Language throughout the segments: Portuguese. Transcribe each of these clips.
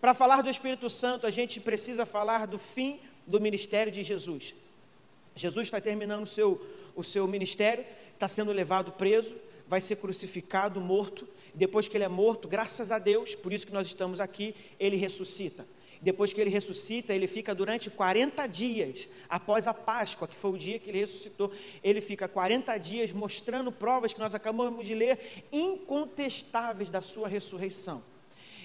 Para falar do Espírito Santo, a gente precisa falar do fim do ministério de Jesus. Jesus está terminando o seu, o seu ministério, está sendo levado preso, vai ser crucificado, morto. Depois que ele é morto, graças a Deus, por isso que nós estamos aqui, ele ressuscita. Depois que ele ressuscita, ele fica durante 40 dias, após a Páscoa, que foi o dia que ele ressuscitou, ele fica 40 dias mostrando provas que nós acabamos de ler, incontestáveis da sua ressurreição.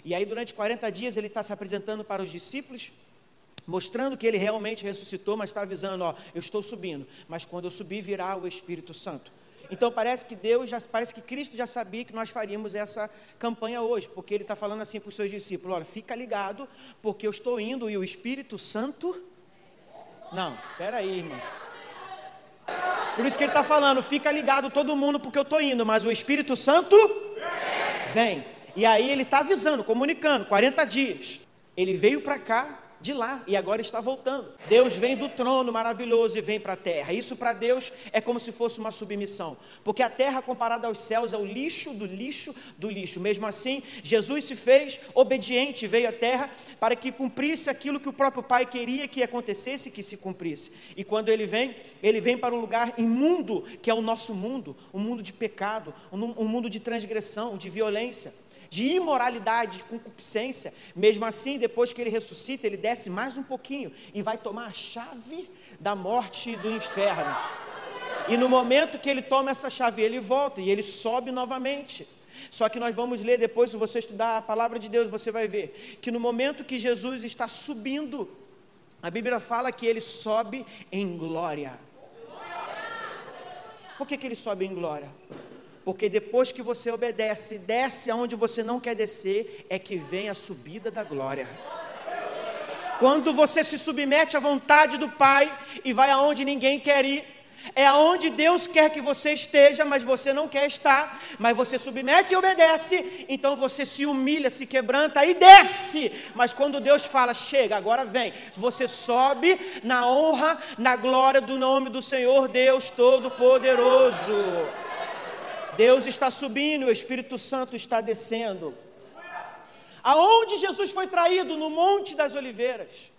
E aí, durante 40 dias, ele está se apresentando para os discípulos, mostrando que ele realmente ressuscitou, mas está avisando: ó, eu estou subindo, mas quando eu subir, virá o Espírito Santo. Então parece que Deus, já, parece que Cristo já sabia que nós faríamos essa campanha hoje, porque Ele está falando assim para os seus discípulos: olha, fica ligado, porque eu estou indo e o Espírito Santo. Não, espera aí, irmão. Por isso que ele está falando, fica ligado todo mundo, porque eu estou indo, mas o Espírito Santo vem. E aí ele está avisando, comunicando, 40 dias. Ele veio para cá de lá e agora está voltando. Deus vem do trono maravilhoso e vem para a terra. Isso para Deus é como se fosse uma submissão, porque a terra comparada aos céus é o lixo do lixo do lixo. Mesmo assim, Jesus se fez obediente, veio à terra para que cumprisse aquilo que o próprio Pai queria que acontecesse, que se cumprisse. E quando ele vem, ele vem para um lugar imundo, que é o nosso mundo, um mundo de pecado, um mundo de transgressão, de violência de imoralidade, de concupiscência. Mesmo assim, depois que ele ressuscita, ele desce mais um pouquinho e vai tomar a chave da morte e do inferno. E no momento que ele toma essa chave, ele volta e ele sobe novamente. Só que nós vamos ler depois, se você estudar a palavra de Deus, você vai ver que no momento que Jesus está subindo, a Bíblia fala que ele sobe em glória. Por que, que ele sobe em glória? Porque depois que você obedece, desce aonde você não quer descer, é que vem a subida da glória. Quando você se submete à vontade do Pai e vai aonde ninguém quer ir, é aonde Deus quer que você esteja, mas você não quer estar, mas você submete e obedece, então você se humilha, se quebranta e desce. Mas quando Deus fala, chega, agora vem, você sobe na honra, na glória do nome do Senhor Deus Todo-Poderoso. Deus está subindo, o Espírito Santo está descendo. Aonde Jesus foi traído? No Monte das Oliveiras.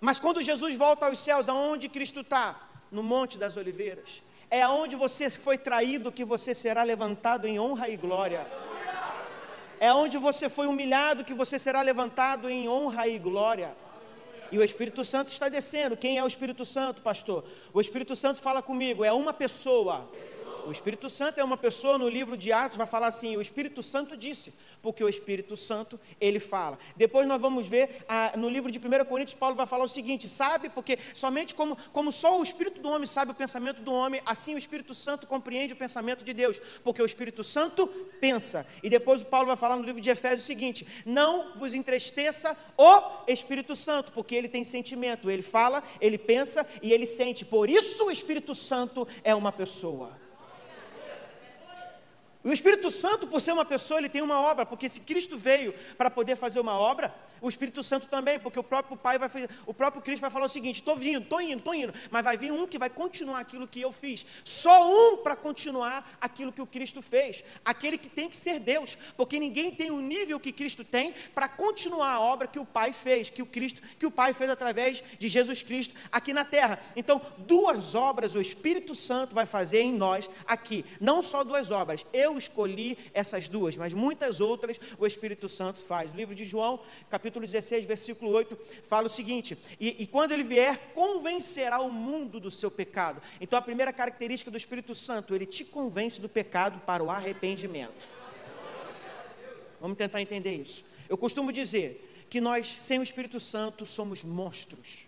Mas quando Jesus volta aos céus, aonde Cristo está? No Monte das Oliveiras. É aonde você foi traído que você será levantado em honra e glória. É onde você foi humilhado que você será levantado em honra e glória. E o Espírito Santo está descendo. Quem é o Espírito Santo, pastor? O Espírito Santo fala comigo, é uma pessoa. O Espírito Santo é uma pessoa no livro de Atos, vai falar assim: o Espírito Santo disse, porque o Espírito Santo ele fala. Depois nós vamos ver ah, no livro de 1 Coríntios, Paulo vai falar o seguinte: sabe, porque somente como, como só o Espírito do homem sabe o pensamento do homem, assim o Espírito Santo compreende o pensamento de Deus, porque o Espírito Santo pensa. E depois Paulo vai falar no livro de Efésios o seguinte: não vos entristeça o Espírito Santo, porque ele tem sentimento, ele fala, ele pensa e ele sente. Por isso o Espírito Santo é uma pessoa. O Espírito Santo, por ser uma pessoa, ele tem uma obra, porque se Cristo veio para poder fazer uma obra, o Espírito Santo também, porque o próprio Pai vai fazer, o próprio Cristo vai falar o seguinte: estou vindo, estou indo, estou indo, mas vai vir um que vai continuar aquilo que eu fiz. Só um para continuar aquilo que o Cristo fez. Aquele que tem que ser Deus, porque ninguém tem o nível que Cristo tem para continuar a obra que o Pai fez, que o Cristo, que o Pai fez através de Jesus Cristo aqui na terra. Então, duas obras o Espírito Santo vai fazer em nós aqui. Não só duas obras. Eu escolhi essas duas, mas muitas outras o Espírito Santo faz. O livro de João, capítulo capítulo 16, versículo 8, fala o seguinte: e, e quando ele vier, convencerá o mundo do seu pecado. Então, a primeira característica do Espírito Santo, ele te convence do pecado para o arrependimento. Vamos tentar entender isso. Eu costumo dizer que nós, sem o Espírito Santo, somos monstros.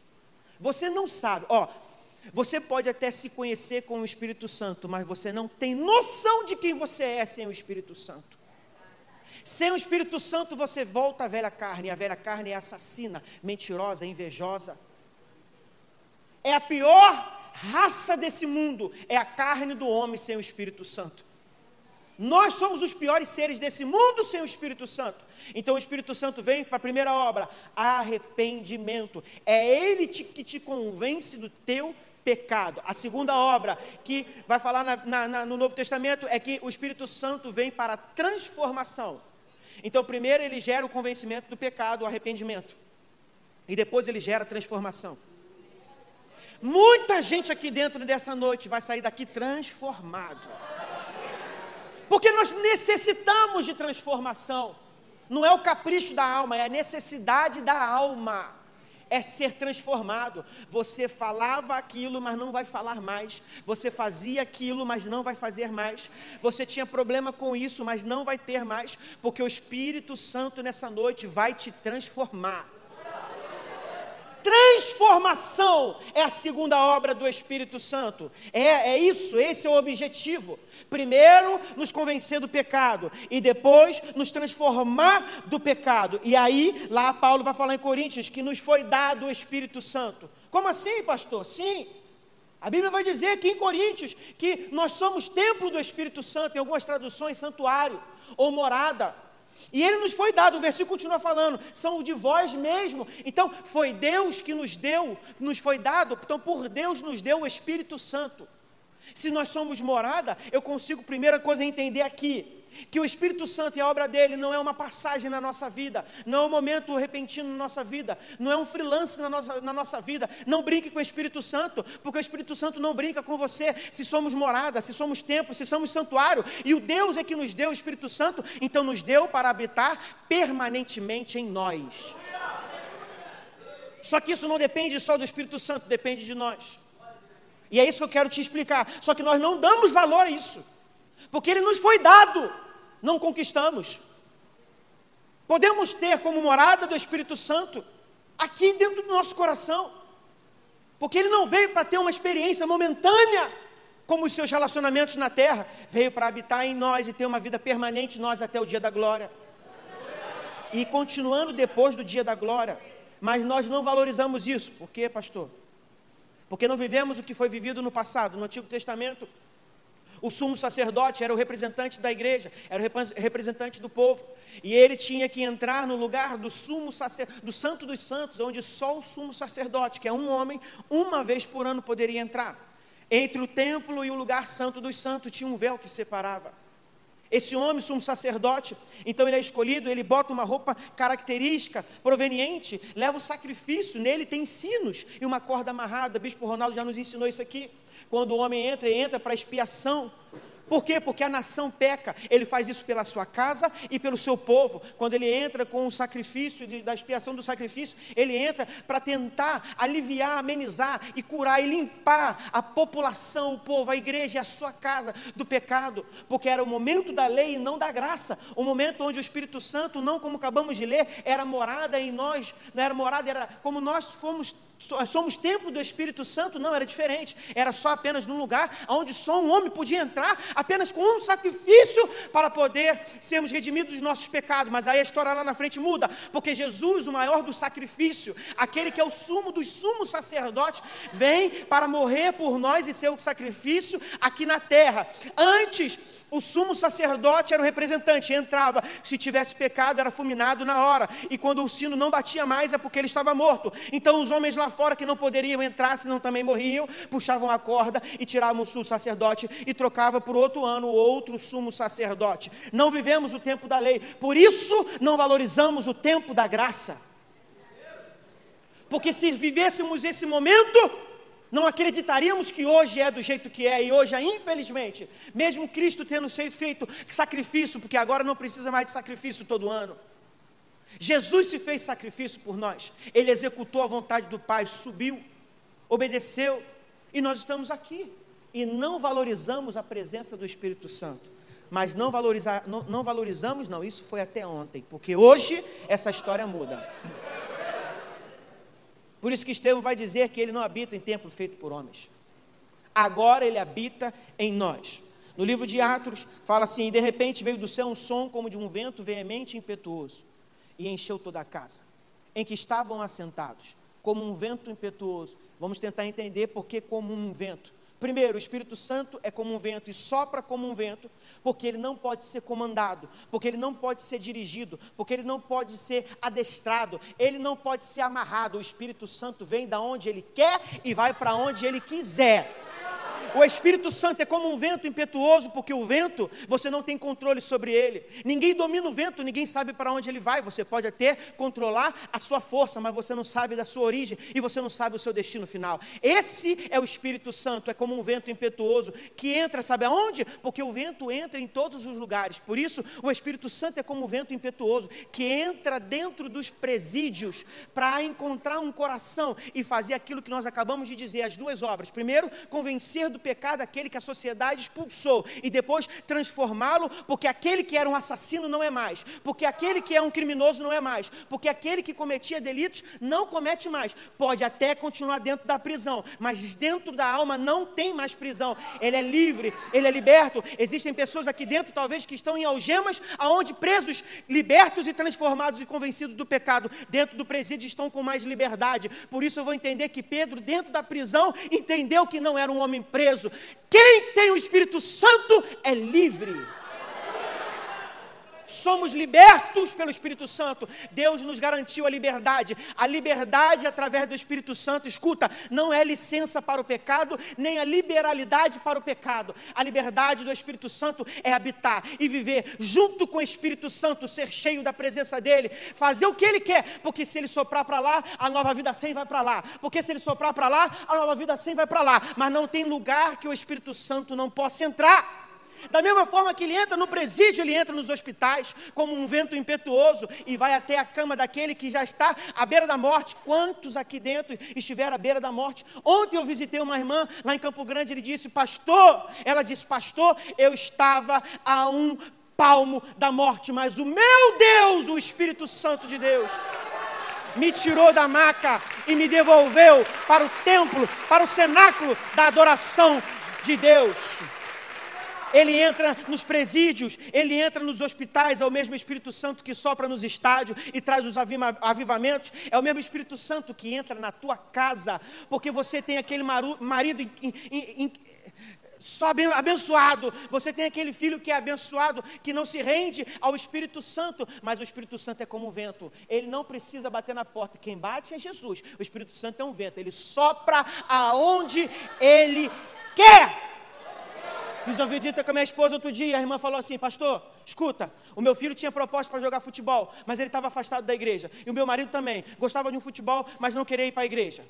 Você não sabe, ó, você pode até se conhecer com o Espírito Santo, mas você não tem noção de quem você é sem o Espírito Santo. Sem o Espírito Santo você volta à velha carne, e a velha carne é assassina, mentirosa, invejosa. É a pior raça desse mundo, é a carne do homem sem o Espírito Santo. Nós somos os piores seres desse mundo sem o Espírito Santo. Então o Espírito Santo vem para a primeira obra, arrependimento. É Ele te, que te convence do teu pecado. A segunda obra que vai falar na, na, na, no Novo Testamento é que o Espírito Santo vem para transformação. Então, primeiro ele gera o convencimento do pecado, o arrependimento. E depois ele gera a transformação. Muita gente aqui dentro dessa noite vai sair daqui transformado. Porque nós necessitamos de transformação. Não é o capricho da alma, é a necessidade da alma. É ser transformado. Você falava aquilo, mas não vai falar mais. Você fazia aquilo, mas não vai fazer mais. Você tinha problema com isso, mas não vai ter mais. Porque o Espírito Santo nessa noite vai te transformar. Transformação é a segunda obra do Espírito Santo. É, é isso, esse é o objetivo. Primeiro, nos convencer do pecado, e depois, nos transformar do pecado. E aí, lá Paulo vai falar em Coríntios que nos foi dado o Espírito Santo. Como assim, pastor? Sim. A Bíblia vai dizer aqui em Coríntios que nós somos templo do Espírito Santo, em algumas traduções, santuário ou morada. E ele nos foi dado, o versículo continua falando, são de vós mesmo. Então, foi Deus que nos deu, nos foi dado, então por Deus nos deu o Espírito Santo. Se nós somos morada, eu consigo, primeira coisa, entender aqui, que o Espírito Santo e a obra dele não é uma passagem na nossa vida, não é um momento repentino na nossa vida, não é um freelance na nossa, na nossa vida. Não brinque com o Espírito Santo, porque o Espírito Santo não brinca com você. Se somos morada, se somos templo, se somos santuário, e o Deus é que nos deu o Espírito Santo, então nos deu para habitar permanentemente em nós. Só que isso não depende só do Espírito Santo, depende de nós. E é isso que eu quero te explicar. Só que nós não damos valor a isso, porque ele nos foi dado não conquistamos. Podemos ter como morada do Espírito Santo aqui dentro do nosso coração, porque ele não veio para ter uma experiência momentânea, como os seus relacionamentos na terra, veio para habitar em nós e ter uma vida permanente em nós até o dia da glória. E continuando depois do dia da glória, mas nós não valorizamos isso. Por quê, pastor? Porque não vivemos o que foi vivido no passado, no Antigo Testamento. O sumo sacerdote era o representante da igreja, era o representante do povo. E ele tinha que entrar no lugar do sumo sacer, do santo dos santos, onde só o sumo sacerdote, que é um homem, uma vez por ano poderia entrar. Entre o templo e o lugar santo dos santos tinha um véu que separava. Esse homem, sumo sacerdote, então ele é escolhido, ele bota uma roupa característica, proveniente, leva o sacrifício, nele tem sinos e uma corda amarrada. Bispo Ronaldo já nos ensinou isso aqui. Quando o homem entra, ele entra para expiação. Por quê? Porque a nação peca. Ele faz isso pela sua casa e pelo seu povo. Quando ele entra com o sacrifício, de, da expiação do sacrifício, ele entra para tentar aliviar, amenizar e curar e limpar a população, o povo, a igreja, a sua casa do pecado. Porque era o momento da lei e não da graça. O momento onde o Espírito Santo, não como acabamos de ler, era morada em nós. Não era morada, era como nós fomos somos templo do Espírito Santo, não, era diferente. Era só apenas num lugar onde só um homem podia entrar, apenas com um sacrifício para poder sermos redimidos dos nossos pecados. Mas aí a história lá na frente muda, porque Jesus, o maior do sacrifício, aquele que é o sumo dos sumos sacerdotes, vem para morrer por nós e ser o sacrifício aqui na terra. Antes, o sumo sacerdote era o representante, entrava, se tivesse pecado, era fulminado na hora, e quando o sino não batia mais é porque ele estava morto. Então os homens fora que não poderiam entrar, senão também morriam, puxavam a corda e tiravam o sumo sacerdote e trocava por outro ano outro sumo sacerdote. Não vivemos o tempo da lei, por isso não valorizamos o tempo da graça. Porque se vivêssemos esse momento, não acreditaríamos que hoje é do jeito que é, e hoje, infelizmente, mesmo Cristo tendo feito sacrifício, porque agora não precisa mais de sacrifício todo ano. Jesus se fez sacrifício por nós, ele executou a vontade do Pai, subiu, obedeceu, e nós estamos aqui. E não valorizamos a presença do Espírito Santo. Mas não, valorizar, não, não valorizamos, não, isso foi até ontem, porque hoje essa história muda. Por isso que Estevão vai dizer que ele não habita em templo feito por homens. Agora ele habita em nós. No livro de Atos, fala assim: de repente veio do céu um som como de um vento veemente e impetuoso, e encheu toda a casa, em que estavam assentados, como um vento impetuoso. Vamos tentar entender por que como um vento. Primeiro, o Espírito Santo é como um vento e sopra como um vento, porque ele não pode ser comandado, porque ele não pode ser dirigido, porque ele não pode ser adestrado, ele não pode ser amarrado. O Espírito Santo vem da onde ele quer e vai para onde ele quiser. O Espírito Santo é como um vento impetuoso, porque o vento, você não tem controle sobre ele. Ninguém domina o vento, ninguém sabe para onde ele vai. Você pode até controlar a sua força, mas você não sabe da sua origem e você não sabe o seu destino final. Esse é o Espírito Santo, é como um vento impetuoso que entra, sabe aonde? Porque o vento entra em todos os lugares. Por isso, o Espírito Santo é como um vento impetuoso que entra dentro dos presídios para encontrar um coração e fazer aquilo que nós acabamos de dizer, as duas obras. Primeiro, convencer do do pecado aquele que a sociedade expulsou e depois transformá-lo, porque aquele que era um assassino não é mais, porque aquele que é um criminoso não é mais, porque aquele que cometia delitos não comete mais. Pode até continuar dentro da prisão, mas dentro da alma não tem mais prisão. Ele é livre, ele é liberto. Existem pessoas aqui dentro, talvez, que estão em algemas, aonde presos, libertos e transformados e convencidos do pecado, dentro do presídio estão com mais liberdade. Por isso eu vou entender que Pedro, dentro da prisão, entendeu que não era um homem preso preso. Quem tem o Espírito Santo é livre somos libertos pelo Espírito Santo. Deus nos garantiu a liberdade. A liberdade através do Espírito Santo, escuta, não é licença para o pecado, nem a liberalidade para o pecado. A liberdade do Espírito Santo é habitar e viver junto com o Espírito Santo, ser cheio da presença dele, fazer o que ele quer, porque se ele soprar para lá, a nova vida sem vai para lá. Porque se ele soprar para lá, a nova vida sem vai para lá. Mas não tem lugar que o Espírito Santo não possa entrar. Da mesma forma que ele entra no presídio, ele entra nos hospitais como um vento impetuoso e vai até a cama daquele que já está à beira da morte. Quantos aqui dentro estiveram à beira da morte? Ontem eu visitei uma irmã lá em Campo Grande, ele disse: "Pastor", ela disse: "Pastor, eu estava a um palmo da morte, mas o meu Deus, o Espírito Santo de Deus, me tirou da maca e me devolveu para o templo, para o cenáculo da adoração de Deus ele entra nos presídios, ele entra nos hospitais, é o mesmo Espírito Santo que sopra nos estádios e traz os avivamentos, é o mesmo Espírito Santo que entra na tua casa, porque você tem aquele marido só abençoado, você tem aquele filho que é abençoado, que não se rende ao Espírito Santo, mas o Espírito Santo é como um vento, ele não precisa bater na porta, quem bate é Jesus, o Espírito Santo é um vento, ele sopra aonde ele quer. Uma visita com a minha esposa outro dia, a irmã falou assim, pastor, escuta, o meu filho tinha proposta para jogar futebol, mas ele estava afastado da igreja. E o meu marido também, gostava de um futebol, mas não queria ir para a igreja.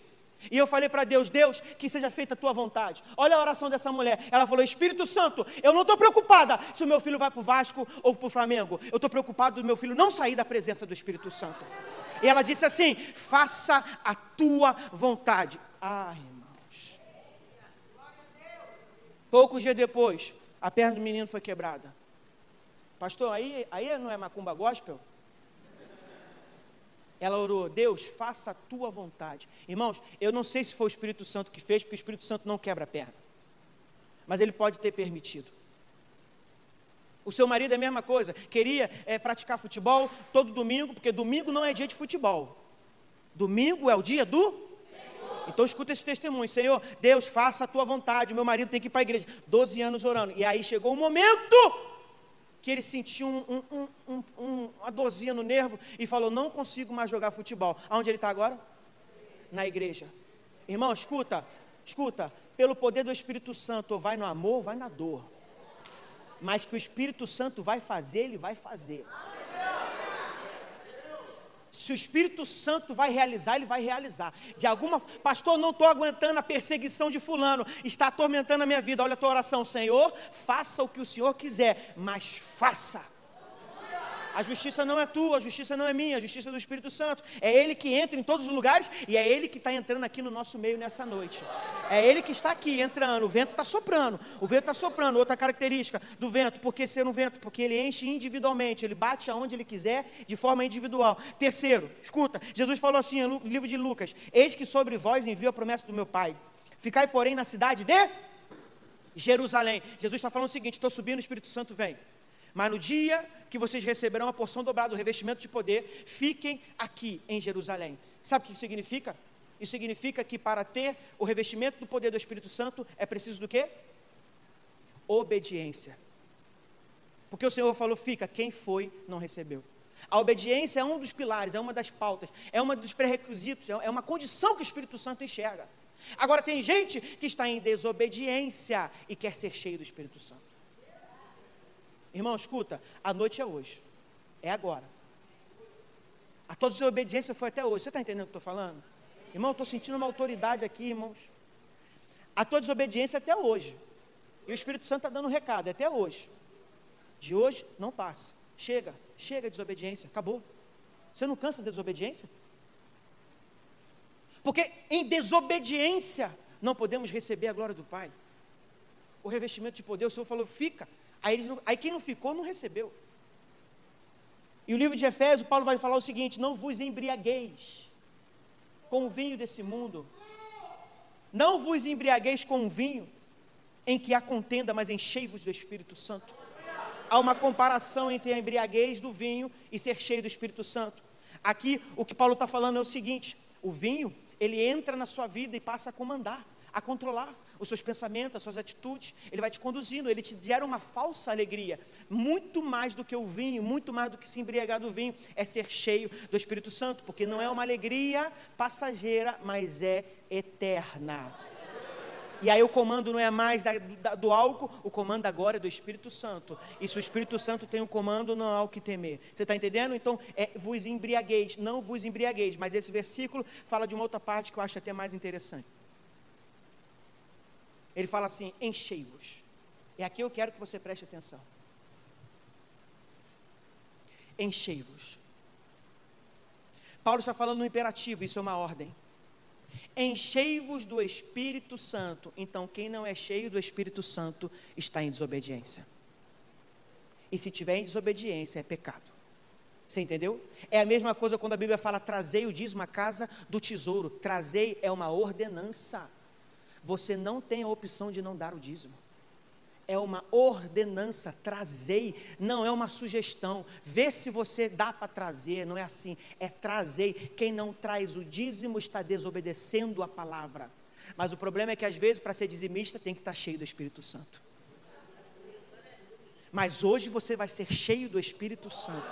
E eu falei para Deus, Deus, que seja feita a tua vontade. Olha a oração dessa mulher. Ela falou, Espírito Santo, eu não estou preocupada se o meu filho vai para o Vasco ou para o Flamengo. Eu estou preocupado do meu filho não sair da presença do Espírito Santo. E ela disse assim: faça a tua vontade. Ah, irmão. Poucos dias depois, a perna do menino foi quebrada. Pastor, aí, aí não é macumba gospel? Ela orou, Deus, faça a tua vontade. Irmãos, eu não sei se foi o Espírito Santo que fez, porque o Espírito Santo não quebra a perna. Mas ele pode ter permitido. O seu marido é a mesma coisa. Queria é, praticar futebol todo domingo, porque domingo não é dia de futebol. Domingo é o dia do então escuta esse testemunho, Senhor, Deus, faça a tua vontade. Meu marido tem que ir para a igreja. Doze anos orando. E aí chegou um momento que ele sentiu um, um, um, uma dorzinha no nervo e falou: Não consigo mais jogar futebol. Aonde ele está agora? Na igreja. Irmão, escuta, escuta. Pelo poder do Espírito Santo, vai no amor, vai na dor. Mas que o Espírito Santo vai fazer, ele vai fazer. Se o Espírito Santo vai realizar, ele vai realizar. De alguma, pastor, não estou aguentando a perseguição de fulano, está atormentando a minha vida. Olha a tua oração, Senhor, faça o que o Senhor quiser, mas faça. A justiça não é tua, a justiça não é minha, a justiça é do Espírito Santo. É Ele que entra em todos os lugares e é Ele que está entrando aqui no nosso meio nessa noite. É Ele que está aqui entrando. O vento está soprando. O vento está soprando. Outra característica do vento, por que ser um vento? Porque ele enche individualmente, ele bate aonde ele quiser, de forma individual. Terceiro, escuta, Jesus falou assim no livro de Lucas: Eis que sobre vós envio a promessa do meu Pai. Ficai, porém, na cidade de Jerusalém. Jesus está falando o seguinte: estou subindo, o Espírito Santo vem. Mas no dia que vocês receberão a porção dobrada do revestimento de poder, fiquem aqui em Jerusalém. Sabe o que significa? Isso significa que para ter o revestimento do poder do Espírito Santo é preciso do quê? Obediência. Porque o Senhor falou: fica, quem foi não recebeu. A obediência é um dos pilares, é uma das pautas, é um dos pré-requisitos, é uma condição que o Espírito Santo enxerga. Agora tem gente que está em desobediência e quer ser cheio do Espírito Santo. Irmão, escuta, a noite é hoje, é agora. A tua desobediência foi até hoje. Você está entendendo o que eu estou falando? Irmão, estou sentindo uma autoridade aqui, irmãos. A tua desobediência é até hoje. E o Espírito Santo está dando um recado, é até hoje. De hoje não passa. Chega, chega a desobediência, acabou. Você não cansa da desobediência? Porque em desobediência não podemos receber a glória do Pai. O revestimento de poder, o Senhor falou, fica. Aí, não, aí quem não ficou, não recebeu. E o livro de Efésios, Paulo vai falar o seguinte: não vos embriagueis com o vinho desse mundo. Não vos embriagueis com o vinho em que há contenda, mas enchei-vos do Espírito Santo. Há uma comparação entre a embriaguez do vinho e ser cheio do Espírito Santo. Aqui, o que Paulo está falando é o seguinte: o vinho ele entra na sua vida e passa a comandar, a controlar os seus pensamentos, as suas atitudes, ele vai te conduzindo, ele te gera uma falsa alegria. Muito mais do que o vinho, muito mais do que se embriagar do vinho, é ser cheio do Espírito Santo, porque não é uma alegria passageira, mas é eterna. E aí o comando não é mais da, da, do álcool, o comando agora é do Espírito Santo. E se o Espírito Santo tem um comando, não há o que temer. Você está entendendo? Então, é vos embriagueis, não vos embriagueis. Mas esse versículo fala de uma outra parte que eu acho até mais interessante. Ele fala assim: enchei-vos. É aqui eu quero que você preste atenção. Enchei-vos. Paulo está falando no imperativo, isso é uma ordem. Enchei-vos do Espírito Santo. Então, quem não é cheio do Espírito Santo está em desobediência. E se tiver em desobediência, é pecado. Você entendeu? É a mesma coisa quando a Bíblia fala: trazei o dízimo à casa do tesouro. Trazei é uma ordenança. Você não tem a opção de não dar o dízimo é uma ordenança, trazei, não é uma sugestão. Vê se você dá para trazer, não é assim, é trazei. Quem não traz o dízimo está desobedecendo a palavra. Mas o problema é que às vezes para ser dizimista tem que estar cheio do Espírito Santo. Mas hoje você vai ser cheio do Espírito Santo.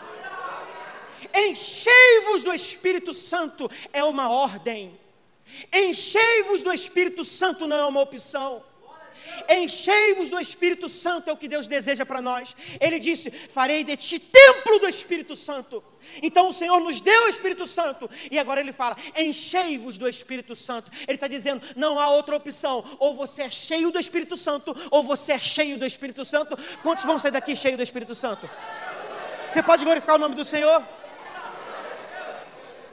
Enchei-vos do Espírito Santo é uma ordem. Enchei-vos do Espírito Santo não é uma opção. Enchei-vos do Espírito Santo, é o que Deus deseja para nós. Ele disse: Farei de ti templo do Espírito Santo. Então o Senhor nos deu o Espírito Santo. E agora ele fala: Enchei-vos do Espírito Santo. Ele está dizendo: Não há outra opção. Ou você é cheio do Espírito Santo, ou você é cheio do Espírito Santo. Quantos vão sair daqui cheios do Espírito Santo? Você pode glorificar o nome do Senhor?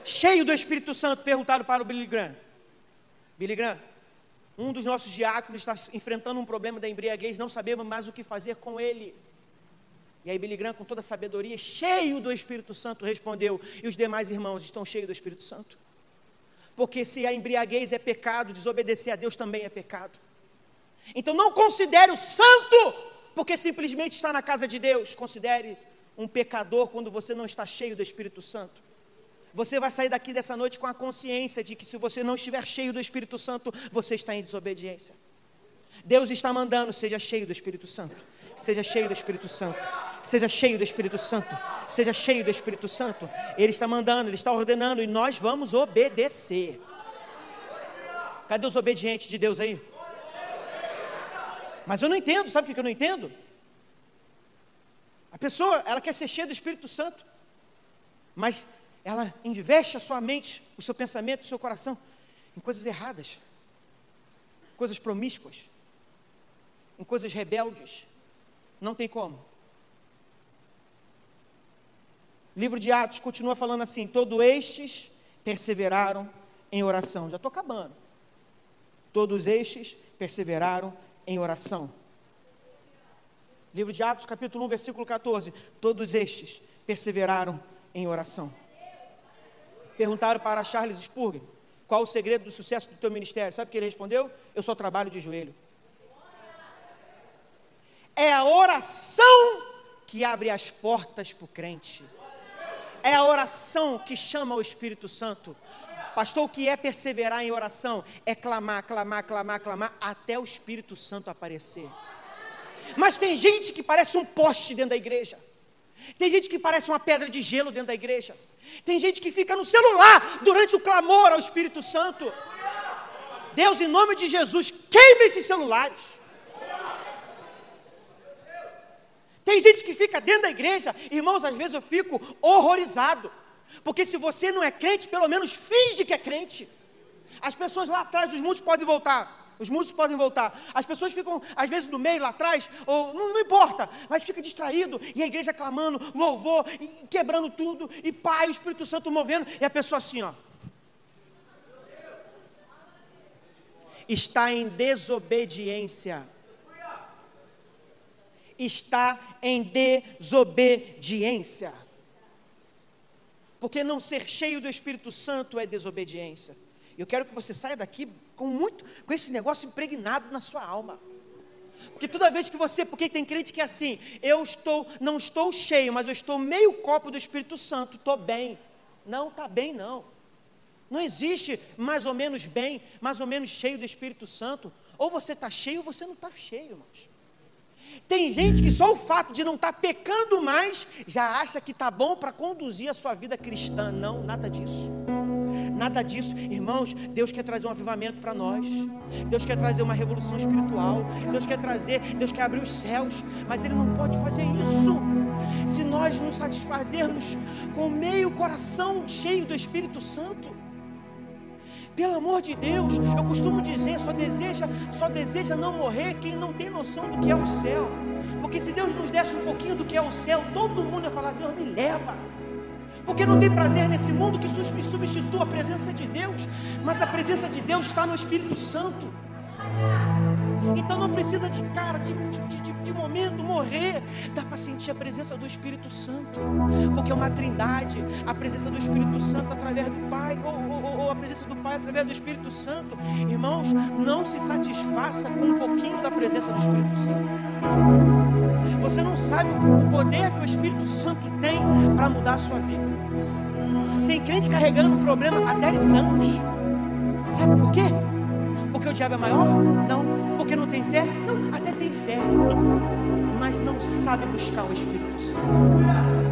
Cheio do Espírito Santo, perguntaram para o Billy Graham. Billy Graham, um dos nossos diáconos está enfrentando um problema da embriaguez, não sabemos mais o que fazer com ele. E aí Billy Graham, com toda a sabedoria, cheio do Espírito Santo, respondeu: E os demais irmãos estão cheios do Espírito Santo? Porque se a embriaguez é pecado, desobedecer a Deus também é pecado. Então não considere o santo, porque simplesmente está na casa de Deus. Considere um pecador quando você não está cheio do Espírito Santo. Você vai sair daqui dessa noite com a consciência de que se você não estiver cheio do Espírito Santo, você está em desobediência. Deus está mandando, seja cheio do Espírito Santo. Seja cheio do Espírito Santo. Seja cheio do Espírito Santo. Seja cheio do Espírito Santo. Ele está mandando, ele está ordenando e nós vamos obedecer. Cadê os obedientes de Deus aí? Mas eu não entendo, sabe o que eu não entendo? A pessoa, ela quer ser cheia do Espírito Santo, mas ela investe a sua mente, o seu pensamento, o seu coração em coisas erradas, coisas promíscuas, em coisas rebeldes. Não tem como. Livro de Atos continua falando assim: todos estes perseveraram em oração. Já estou acabando. Todos estes perseveraram em oração. Livro de Atos, capítulo 1, versículo 14. Todos estes perseveraram em oração. Perguntaram para Charles Spurgeon qual o segredo do sucesso do teu ministério. Sabe o que ele respondeu? Eu só trabalho de joelho. É a oração que abre as portas para o crente. É a oração que chama o Espírito Santo. Pastor, o que é perseverar em oração? É clamar, clamar, clamar, clamar, até o Espírito Santo aparecer. Mas tem gente que parece um poste dentro da igreja. Tem gente que parece uma pedra de gelo dentro da igreja. Tem gente que fica no celular durante o clamor ao Espírito Santo. Deus, em nome de Jesus, queime esses celulares. Tem gente que fica dentro da igreja, irmãos, às vezes eu fico horrorizado. Porque se você não é crente, pelo menos finge que é crente. As pessoas lá atrás, os músicos podem voltar. Os músicos podem voltar. As pessoas ficam, às vezes, no meio, lá atrás, ou não, não importa, mas fica distraído. E a igreja clamando, louvor, e quebrando tudo, e Pai, o Espírito Santo movendo, e a pessoa assim, ó. Está em desobediência. Está em desobediência. Porque não ser cheio do Espírito Santo é desobediência. Eu quero que você saia daqui com muito, com esse negócio impregnado na sua alma. Porque toda vez que você, porque tem crente que é assim, eu estou, não estou cheio, mas eu estou meio copo do Espírito Santo, estou bem. Não está bem, não. Não existe mais ou menos bem, mais ou menos cheio do Espírito Santo. Ou você está cheio ou você não está cheio, irmãos. Tem gente que só o fato de não estar tá pecando mais já acha que está bom para conduzir a sua vida cristã. Não, nada disso. Nada disso, irmãos. Deus quer trazer um avivamento para nós. Deus quer trazer uma revolução espiritual. Deus quer trazer, Deus quer abrir os céus. Mas Ele não pode fazer isso se nós nos satisfazermos com meio coração cheio do Espírito Santo. Pelo amor de Deus, eu costumo dizer, só deseja, só deseja não morrer quem não tem noção do que é o céu. Porque se Deus nos desse um pouquinho do que é o céu, todo mundo ia falar: Deus me leva. Porque não tem prazer nesse mundo que substitua a presença de Deus, mas a presença de Deus está no Espírito Santo. Então não precisa de cara, de, de, de, de momento morrer. Dá para sentir a presença do Espírito Santo. Porque é uma trindade. A presença do Espírito Santo através do Pai, ou, ou, ou a presença do Pai através do Espírito Santo. Irmãos, não se satisfaça com um pouquinho da presença do Espírito Santo. Você não sabe o poder que o Espírito Santo tem para mudar a sua vida. Tem crente carregando um problema há 10 anos. Sabe por quê? Porque o diabo é maior? Não. Porque não tem fé? Não, até tem fé. Mas não sabe buscar o Espírito Santo.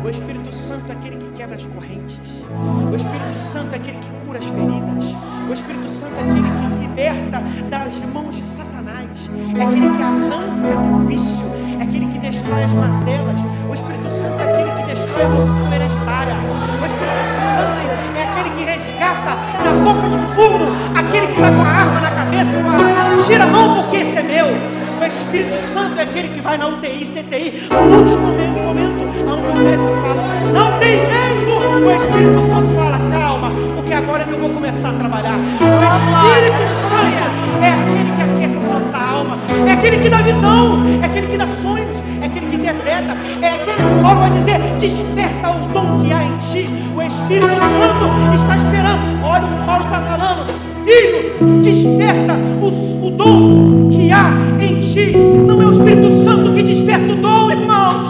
O Espírito Santo é aquele que quebra as correntes. O Espírito Santo é aquele que cura as feridas. O Espírito Santo é aquele que liberta das mãos de Satanás. É aquele que arranca do vício. É aquele que destrói as mazelas. O Espírito Santo é aquele que destrói a maldição hereditária. O Espírito Santo é aquele que resgata da boca de fumo aquele que está com a arma na cabeça e fala: tira a mão porque esse é meu. O Espírito Santo é aquele que vai na UTI, CTI, no último momento, momento onde os médicos falam: não tem jeito. O Espírito Santo fala: porque agora que eu vou começar a trabalhar. O Espírito Santo é aquele que aquece a nossa alma, é aquele que dá visão, é aquele que dá sonhos, é aquele que interpreta, é aquele que Paulo vai dizer: desperta o dom que há em ti. O Espírito Santo está esperando. Olha o que Paulo está falando. Filho, desperta o, o dom que há em ti. Não é o Espírito Santo que desperta o dom, irmãos.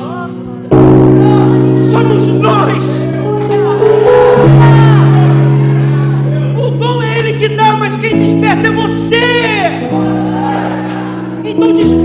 Somos nós. Dá, mas quem desperta é você. Então desperte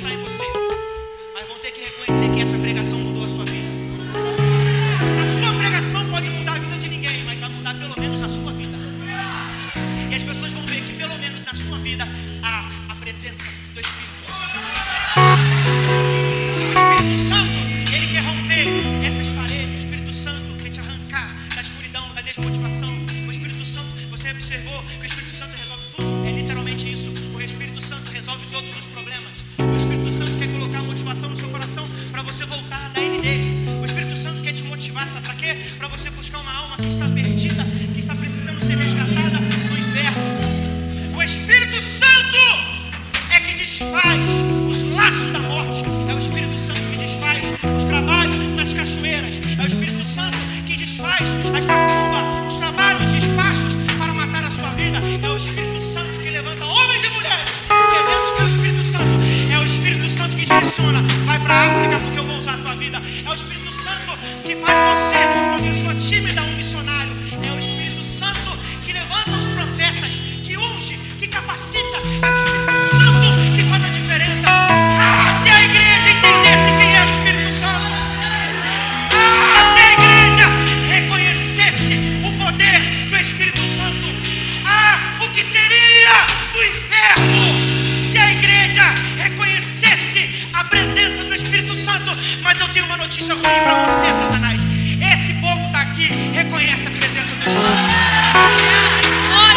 e ninguém acreditar